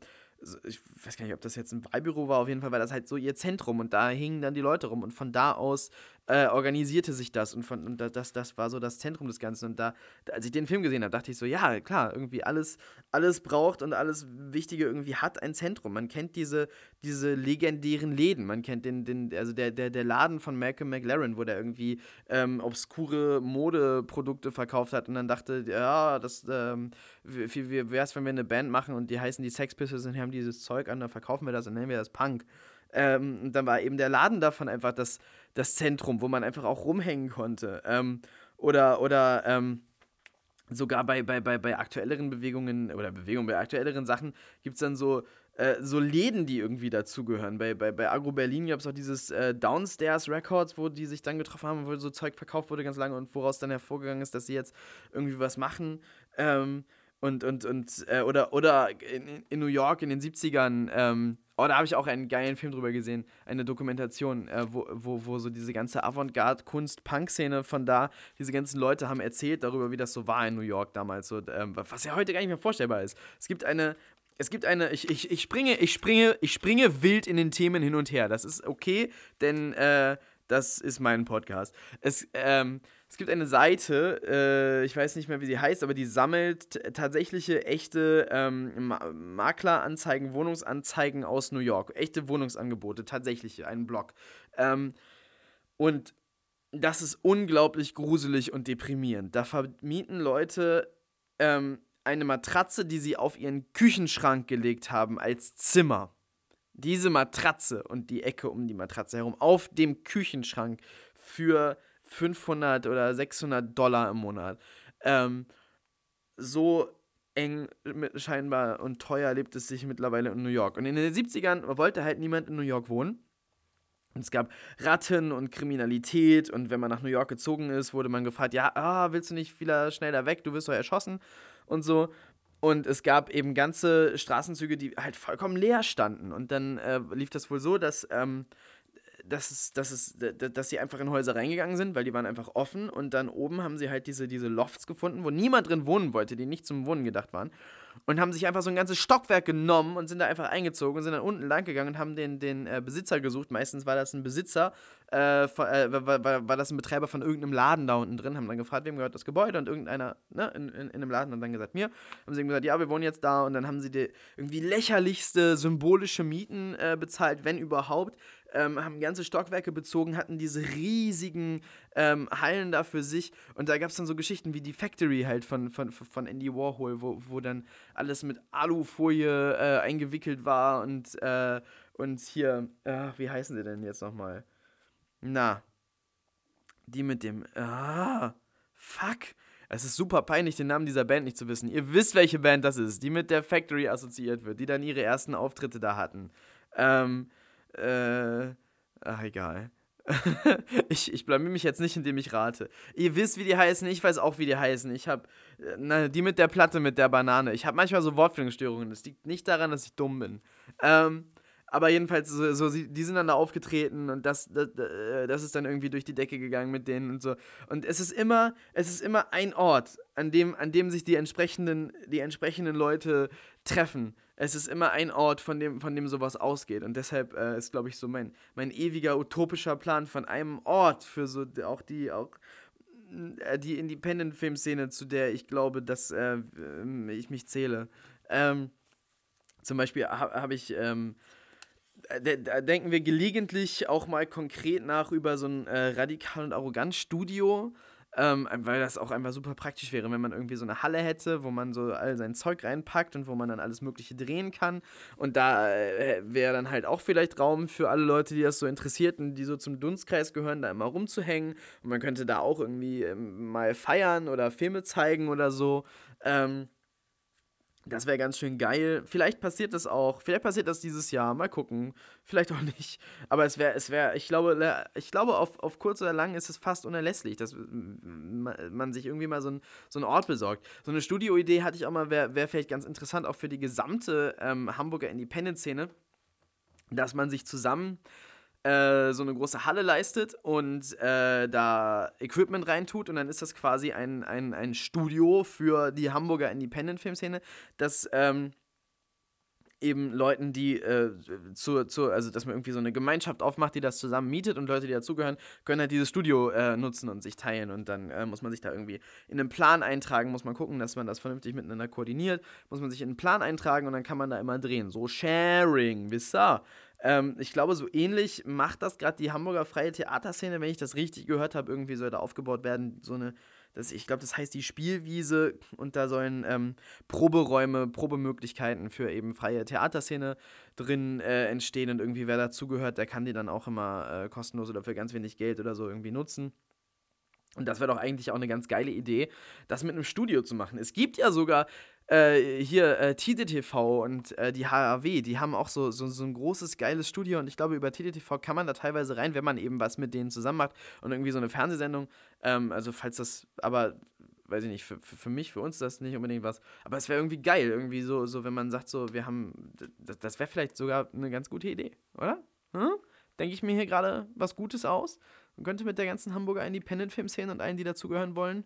ich weiß gar nicht, ob das jetzt ein Wahlbüro war, auf jeden Fall war das halt so ihr Zentrum und da hingen dann die Leute rum und von da aus äh, organisierte sich das und, von, und das, das war so das Zentrum des Ganzen. Und da, als ich den Film gesehen habe, dachte ich so, ja, klar, irgendwie alles, alles braucht und alles Wichtige irgendwie hat ein Zentrum. Man kennt diese, diese legendären Läden. Man kennt den, den also der, der, der Laden von Malcolm McLaren, wo der irgendwie ähm, obskure Modeprodukte verkauft hat und dann dachte, ja, das, ähm, wie, wie wäre es, wenn wir eine Band machen und die heißen die Sex Pistols und haben dieses Zeug an, dann verkaufen wir das und nennen wir das Punk. Ähm, und dann war eben der Laden davon einfach das, das Zentrum, wo man einfach auch rumhängen konnte. Ähm, oder oder ähm, sogar bei, bei, bei, bei aktuelleren Bewegungen oder Bewegungen bei aktuelleren Sachen gibt es dann so, äh, so Läden, die irgendwie dazugehören. Bei, bei, bei Agro Berlin gab es auch dieses äh, Downstairs Records, wo die sich dann getroffen haben, wo so Zeug verkauft wurde ganz lange und woraus dann hervorgegangen ist, dass sie jetzt irgendwie was machen. Ähm, und, und, und, äh, oder, oder in, in New York in den 70ern, ähm, oh, da habe ich auch einen geilen Film drüber gesehen, eine Dokumentation, äh, wo, wo, wo so diese ganze Avantgarde-Kunst-Punk-Szene von da, diese ganzen Leute haben erzählt darüber, wie das so war in New York damals, so, ähm, was ja heute gar nicht mehr vorstellbar ist. Es gibt eine, es gibt eine, ich, ich, ich springe, ich springe, ich springe wild in den Themen hin und her. Das ist okay, denn äh, das ist mein Podcast. Es, ähm, es gibt eine Seite, äh, ich weiß nicht mehr, wie sie heißt, aber die sammelt tatsächliche echte ähm, Makleranzeigen, Wohnungsanzeigen aus New York. Echte Wohnungsangebote, tatsächliche, einen Blog. Ähm, und das ist unglaublich gruselig und deprimierend. Da vermieten Leute ähm, eine Matratze, die sie auf ihren Küchenschrank gelegt haben, als Zimmer. Diese Matratze und die Ecke um die Matratze herum auf dem Küchenschrank für 500 oder 600 Dollar im Monat. Ähm, so eng scheinbar und teuer lebt es sich mittlerweile in New York. Und in den 70ern wollte halt niemand in New York wohnen. Und es gab Ratten und Kriminalität und wenn man nach New York gezogen ist, wurde man gefragt, ja, ah, willst du nicht wieder schneller weg, du wirst doch erschossen und so. Und es gab eben ganze Straßenzüge, die halt vollkommen leer standen. Und dann äh, lief das wohl so, dass ähm, dass, es, dass, es, dass sie einfach in Häuser reingegangen sind, weil die waren einfach offen und dann oben haben sie halt diese, diese Lofts gefunden, wo niemand drin wohnen wollte, die nicht zum Wohnen gedacht waren und haben sich einfach so ein ganzes Stockwerk genommen und sind da einfach eingezogen und sind dann unten lang gegangen und haben den, den äh, Besitzer gesucht. Meistens war das ein Besitzer, äh, äh, war, war, war, das ein Betreiber von irgendeinem Laden da unten drin, haben dann gefragt, wem gehört das Gebäude und irgendeiner ne, in, in, in einem Laden hat dann gesagt, mir. Haben sie gesagt, ja, wir wohnen jetzt da und dann haben sie die irgendwie lächerlichste symbolische Mieten äh, bezahlt, wenn überhaupt. Ähm, haben ganze Stockwerke bezogen, hatten diese riesigen ähm, Hallen da für sich. Und da gab es dann so Geschichten wie die Factory halt von, von, von Andy Warhol, wo, wo dann alles mit Alufolie äh, eingewickelt war und, äh, Und hier, ach, wie heißen sie denn jetzt nochmal? Na, die mit dem, ah, fuck. Es ist super peinlich, den Namen dieser Band nicht zu wissen. Ihr wisst, welche Band das ist, die mit der Factory assoziiert wird, die dann ihre ersten Auftritte da hatten. Ähm, äh, ach, egal. ich, ich blamier mich jetzt nicht, indem ich rate. Ihr wisst, wie die heißen, ich weiß auch, wie die heißen. Ich hab, äh, na, die mit der Platte, mit der Banane. Ich habe manchmal so Wortfindungsstörungen. Das liegt nicht daran, dass ich dumm bin. Ähm, aber jedenfalls, so, so, die sind dann da aufgetreten und das, das, äh, das ist dann irgendwie durch die Decke gegangen mit denen und so. Und es ist immer, es ist immer ein Ort, an dem, an dem sich die entsprechenden, die entsprechenden Leute treffen. Es ist immer ein Ort, von dem, von dem sowas ausgeht. Und deshalb äh, ist, glaube ich, so mein, mein ewiger utopischer Plan von einem Ort für so auch die, auch äh, die Independent-Filmszene, zu der ich glaube, dass äh, ich mich zähle. Ähm, zum Beispiel habe hab ich ähm, da denken wir gelegentlich auch mal konkret nach über so ein äh, radikal und arrogant Studio, ähm, weil das auch einfach super praktisch wäre, wenn man irgendwie so eine Halle hätte, wo man so all sein Zeug reinpackt und wo man dann alles Mögliche drehen kann. Und da äh, wäre dann halt auch vielleicht Raum für alle Leute, die das so interessiert und die so zum Dunstkreis gehören, da immer rumzuhängen. Und man könnte da auch irgendwie ähm, mal feiern oder Filme zeigen oder so. Ähm, das wäre ganz schön geil. Vielleicht passiert das auch. Vielleicht passiert das dieses Jahr. Mal gucken. Vielleicht auch nicht. Aber es wäre, es wäre, ich glaube, ich glaube, auf, auf kurz oder lang ist es fast unerlässlich, dass man sich irgendwie mal so, ein, so einen Ort besorgt. So eine Studioidee hatte ich auch mal, wäre wär vielleicht ganz interessant, auch für die gesamte ähm, Hamburger Independent-Szene, dass man sich zusammen äh, so eine große Halle leistet und äh, da Equipment reintut und dann ist das quasi ein, ein, ein Studio für die Hamburger Independent-Filmszene, das ähm, eben Leuten, die äh, zur, zur, also dass man irgendwie so eine Gemeinschaft aufmacht, die das zusammen mietet und Leute, die dazugehören, können halt dieses Studio äh, nutzen und sich teilen und dann äh, muss man sich da irgendwie in einen Plan eintragen, muss man gucken, dass man das vernünftig miteinander koordiniert, muss man sich in einen Plan eintragen und dann kann man da immer drehen. So Sharing, wisst ihr? Ähm, ich glaube, so ähnlich macht das gerade die Hamburger freie Theaterszene, wenn ich das richtig gehört habe. Irgendwie soll da aufgebaut werden, so eine, das, ich glaube, das heißt die Spielwiese und da sollen ähm, Proberäume, Probemöglichkeiten für eben freie Theaterszene drin äh, entstehen und irgendwie wer dazugehört, der kann die dann auch immer äh, kostenlos oder für ganz wenig Geld oder so irgendwie nutzen. Und das wäre doch eigentlich auch eine ganz geile Idee, das mit einem Studio zu machen. Es gibt ja sogar äh, hier äh, TDTV und äh, die HAW, die haben auch so, so, so ein großes, geiles Studio und ich glaube, über TDTV kann man da teilweise rein, wenn man eben was mit denen zusammen macht und irgendwie so eine Fernsehsendung. Ähm, also, falls das, aber weiß ich nicht, für, für, mich, für uns ist das nicht unbedingt was. Aber es wäre irgendwie geil, irgendwie so, so, wenn man sagt, so, wir haben, das, das wäre vielleicht sogar eine ganz gute Idee, oder? Hm? Denke ich mir hier gerade was Gutes aus? Man könnte mit der ganzen Hamburger Independent-Film-Szene und allen, die dazugehören wollen,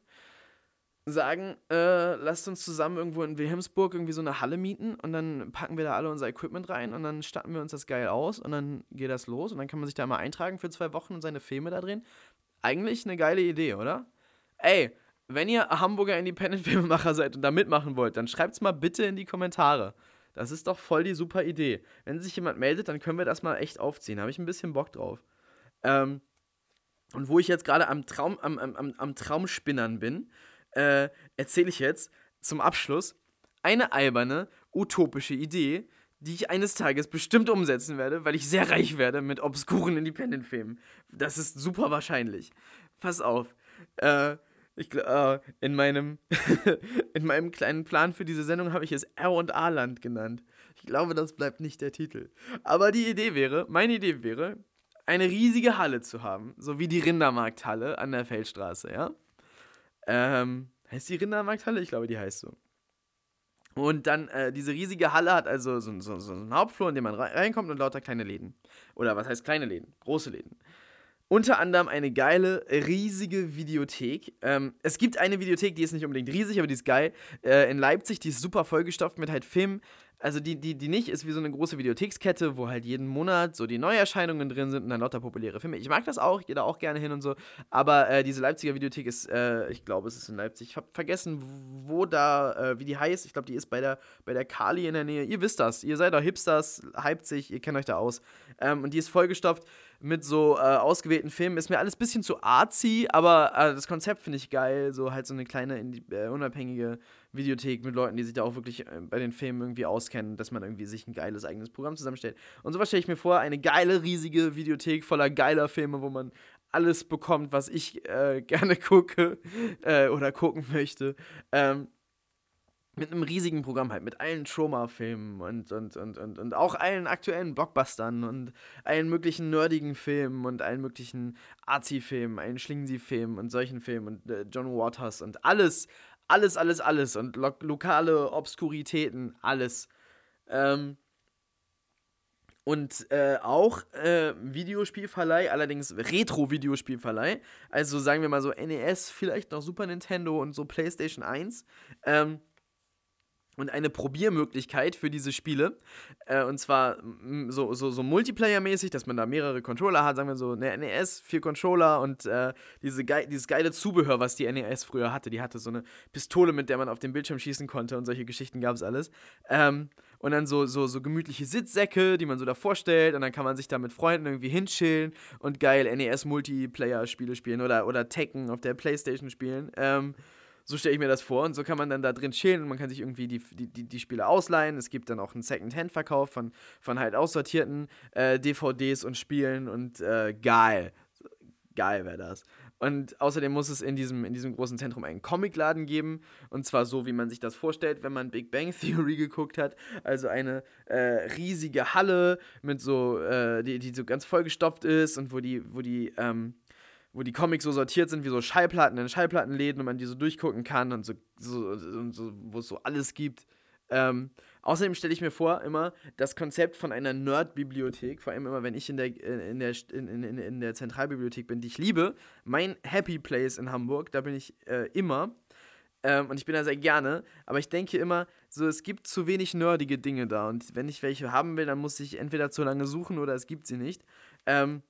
sagen, äh, lasst uns zusammen irgendwo in Wilhelmsburg irgendwie so eine Halle mieten und dann packen wir da alle unser Equipment rein und dann statten wir uns das geil aus und dann geht das los und dann kann man sich da mal eintragen für zwei Wochen und seine Filme da drehen. Eigentlich eine geile Idee, oder? Ey, wenn ihr Hamburger Independent-Filmemacher seid und da mitmachen wollt, dann schreibt's mal bitte in die Kommentare. Das ist doch voll die super Idee. Wenn sich jemand meldet, dann können wir das mal echt aufziehen. Habe ich ein bisschen Bock drauf. Ähm, und wo ich jetzt gerade am, Traum, am, am, am Traumspinnern bin, äh, erzähle ich jetzt zum Abschluss eine alberne, utopische Idee, die ich eines Tages bestimmt umsetzen werde, weil ich sehr reich werde mit obskuren Independent-Filmen. Das ist super wahrscheinlich. Pass auf. Äh, ich, äh, in, meinem in meinem kleinen Plan für diese Sendung habe ich es R&A-Land genannt. Ich glaube, das bleibt nicht der Titel. Aber die Idee wäre, meine Idee wäre, eine riesige Halle zu haben, so wie die Rindermarkthalle an der Feldstraße, ja? Ähm, heißt die Rindermarkthalle? Ich glaube, die heißt so. Und dann, äh, diese riesige Halle hat also so, so, so einen Hauptflur, in den man reinkommt und lauter kleine Läden. Oder was heißt kleine Läden? Große Läden. Unter anderem eine geile, riesige Videothek. Ähm, es gibt eine Videothek, die ist nicht unbedingt riesig, aber die ist geil. Äh, in Leipzig, die ist super vollgestopft mit halt Filmen, also die, die, die nicht ist wie so eine große Videothekskette, wo halt jeden Monat so die Neuerscheinungen drin sind und dann lauter populäre Filme. Ich mag das auch, ich gehe da auch gerne hin und so. Aber äh, diese Leipziger Videothek ist, äh, ich glaube, es ist in Leipzig. Ich habe vergessen, wo da, äh, wie die heißt. Ich glaube, die ist bei der, bei der Kali in der Nähe. Ihr wisst das, ihr seid doch Hipsters, sich, ihr kennt euch da aus. Ähm, und die ist vollgestopft mit so äh, ausgewählten Filmen. Ist mir alles ein bisschen zu artsy, aber äh, das Konzept finde ich geil. So halt so eine kleine äh, unabhängige Videothek mit Leuten, die sich da auch wirklich äh, bei den Filmen irgendwie auskennen, dass man irgendwie sich ein geiles eigenes Programm zusammenstellt. Und sowas stelle ich mir vor, eine geile, riesige Videothek voller geiler Filme, wo man alles bekommt, was ich äh, gerne gucke äh, oder gucken möchte. Ähm, mit einem riesigen Programm halt, mit allen Trauma-Filmen und, und, und, und, und auch allen aktuellen Blockbustern und allen möglichen nerdigen Filmen und allen möglichen Arzi-Filmen, allen Schlingsi-Filmen und solchen Filmen und äh, John Waters und alles, alles, alles, alles und lo lokale Obskuritäten, alles. Ähm, und äh, auch äh, Videospielverleih, allerdings Retro-Videospielverleih. Also sagen wir mal so NES, vielleicht noch Super Nintendo und so PlayStation 1. Ähm, und eine Probiermöglichkeit für diese Spiele. Äh, und zwar so, so, so Multiplayer-mäßig, dass man da mehrere Controller hat, sagen wir so eine NES, vier Controller und äh, diese ge dieses geile Zubehör, was die NES früher hatte. Die hatte so eine Pistole, mit der man auf den Bildschirm schießen konnte und solche Geschichten gab es alles. Ähm, und dann so, so, so gemütliche Sitzsäcke, die man so da vorstellt und dann kann man sich da mit Freunden irgendwie hinchillen und geil NES-Multiplayer-Spiele spielen oder, oder Tekken auf der Playstation spielen. Ähm, so stelle ich mir das vor. Und so kann man dann da drin chillen und man kann sich irgendwie die, die, die, Spiele ausleihen. Es gibt dann auch einen Second-Hand-Verkauf von, von halt aussortierten äh, DVDs und Spielen und äh, geil. Geil wäre das. Und außerdem muss es in diesem, in diesem großen Zentrum einen Comicladen geben. Und zwar so, wie man sich das vorstellt, wenn man Big Bang Theory geguckt hat. Also eine äh, riesige Halle mit so, äh, die, die so ganz vollgestopft ist und wo die, wo die, ähm, wo die Comics so sortiert sind wie so Schallplatten in Schallplattenläden und man die so durchgucken kann und so, so, so wo es so alles gibt. Ähm, außerdem stelle ich mir vor, immer das Konzept von einer Nerd-Bibliothek, vor allem immer, wenn ich in der, in, der, in, in, in der Zentralbibliothek bin, die ich liebe, mein Happy Place in Hamburg, da bin ich äh, immer. Ähm, und ich bin da sehr gerne, aber ich denke immer, so es gibt zu wenig nerdige Dinge da und wenn ich welche haben will, dann muss ich entweder zu lange suchen oder es gibt sie nicht. Ähm,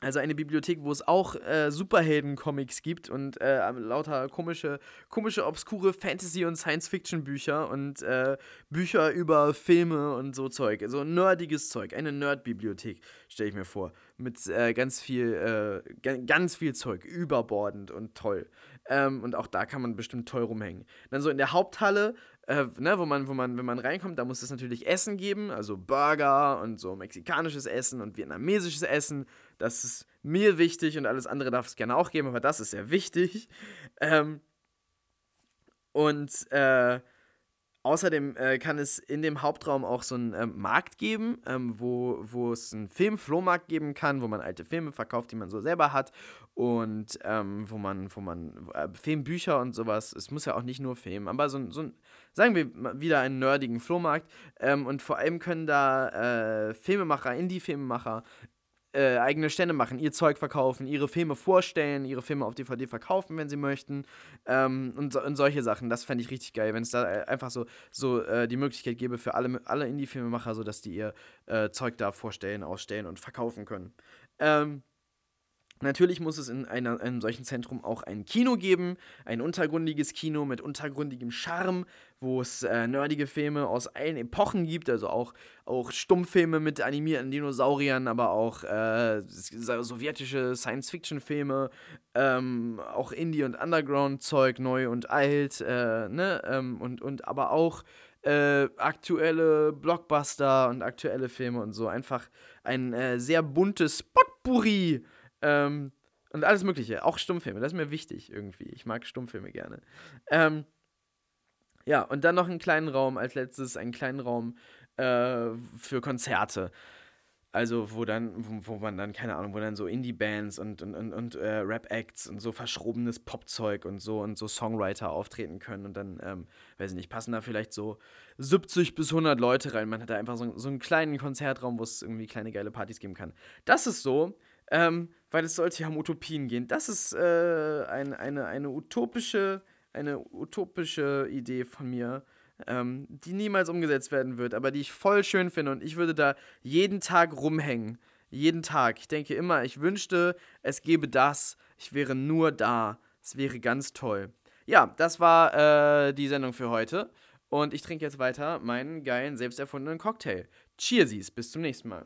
also eine Bibliothek, wo es auch äh, Superhelden-Comics gibt und äh, lauter komische, komische, obskure Fantasy- und Science-Fiction-Bücher und äh, Bücher über Filme und so Zeug. So nerdiges Zeug. Eine Nerd-Bibliothek, stelle ich mir vor. Mit äh, ganz viel, äh, ganz viel Zeug. Überbordend und toll. Ähm, und auch da kann man bestimmt toll rumhängen. Dann so in der Haupthalle äh, ne, wo man, wo man, wenn man reinkommt, da muss es natürlich Essen geben, also Burger und so mexikanisches Essen und vietnamesisches Essen. Das ist mir wichtig und alles andere darf es gerne auch geben, aber das ist sehr wichtig. Ähm, und äh, Außerdem äh, kann es in dem Hauptraum auch so einen ähm, Markt geben, ähm, wo, wo es einen Filmflohmarkt geben kann, wo man alte Filme verkauft, die man so selber hat und ähm, wo man, wo man äh, Filmbücher und sowas, es muss ja auch nicht nur Film, aber so, so ein, sagen wir wieder einen nerdigen Flohmarkt ähm, und vor allem können da äh, Filmemacher, Indie-Filmemacher äh, eigene Stände machen, ihr Zeug verkaufen, ihre Filme vorstellen, ihre Filme auf DVD verkaufen, wenn sie möchten ähm, und, und, solche Sachen. Das fände ich richtig geil, wenn es da äh, einfach so, so äh, die Möglichkeit gäbe für alle, alle Indie-Filmemacher, so dass die ihr äh, Zeug da vorstellen, ausstellen und verkaufen können. Ähm, Natürlich muss es in einer, einem solchen Zentrum auch ein Kino geben, ein untergründiges Kino mit untergründigem Charme, wo es äh, nerdige Filme aus allen Epochen gibt, also auch, auch Stummfilme mit animierten Dinosauriern, aber auch äh, sowjetische Science-Fiction-Filme, ähm, auch Indie- und Underground-Zeug, neu und alt, äh, ne? Ähm, und, und aber auch äh, aktuelle Blockbuster und aktuelle Filme und so. Einfach ein äh, sehr buntes Potpourri ähm, und alles Mögliche, auch Stummfilme, das ist mir wichtig irgendwie. Ich mag Stummfilme gerne. Ähm, ja, und dann noch einen kleinen Raum, als letztes einen kleinen Raum äh, für Konzerte. Also, wo dann, wo, wo, man dann, keine Ahnung, wo dann so Indie-Bands und, und, und, und äh, Rap-Acts und so verschrobenes Popzeug und so und so Songwriter auftreten können und dann, ähm, weiß ich nicht, passen da vielleicht so 70 bis 100 Leute rein. Man hat da einfach so, so einen kleinen Konzertraum, wo es irgendwie kleine geile Partys geben kann. Das ist so, ähm, weil es sollte ja um Utopien gehen. Das ist äh, ein, eine, eine, utopische, eine utopische Idee von mir, ähm, die niemals umgesetzt werden wird, aber die ich voll schön finde und ich würde da jeden Tag rumhängen. Jeden Tag. Ich denke immer, ich wünschte, es gäbe das. Ich wäre nur da. Es wäre ganz toll. Ja, das war äh, die Sendung für heute. Und ich trinke jetzt weiter meinen geilen, selbst erfundenen Cocktail. Cheersies, bis zum nächsten Mal.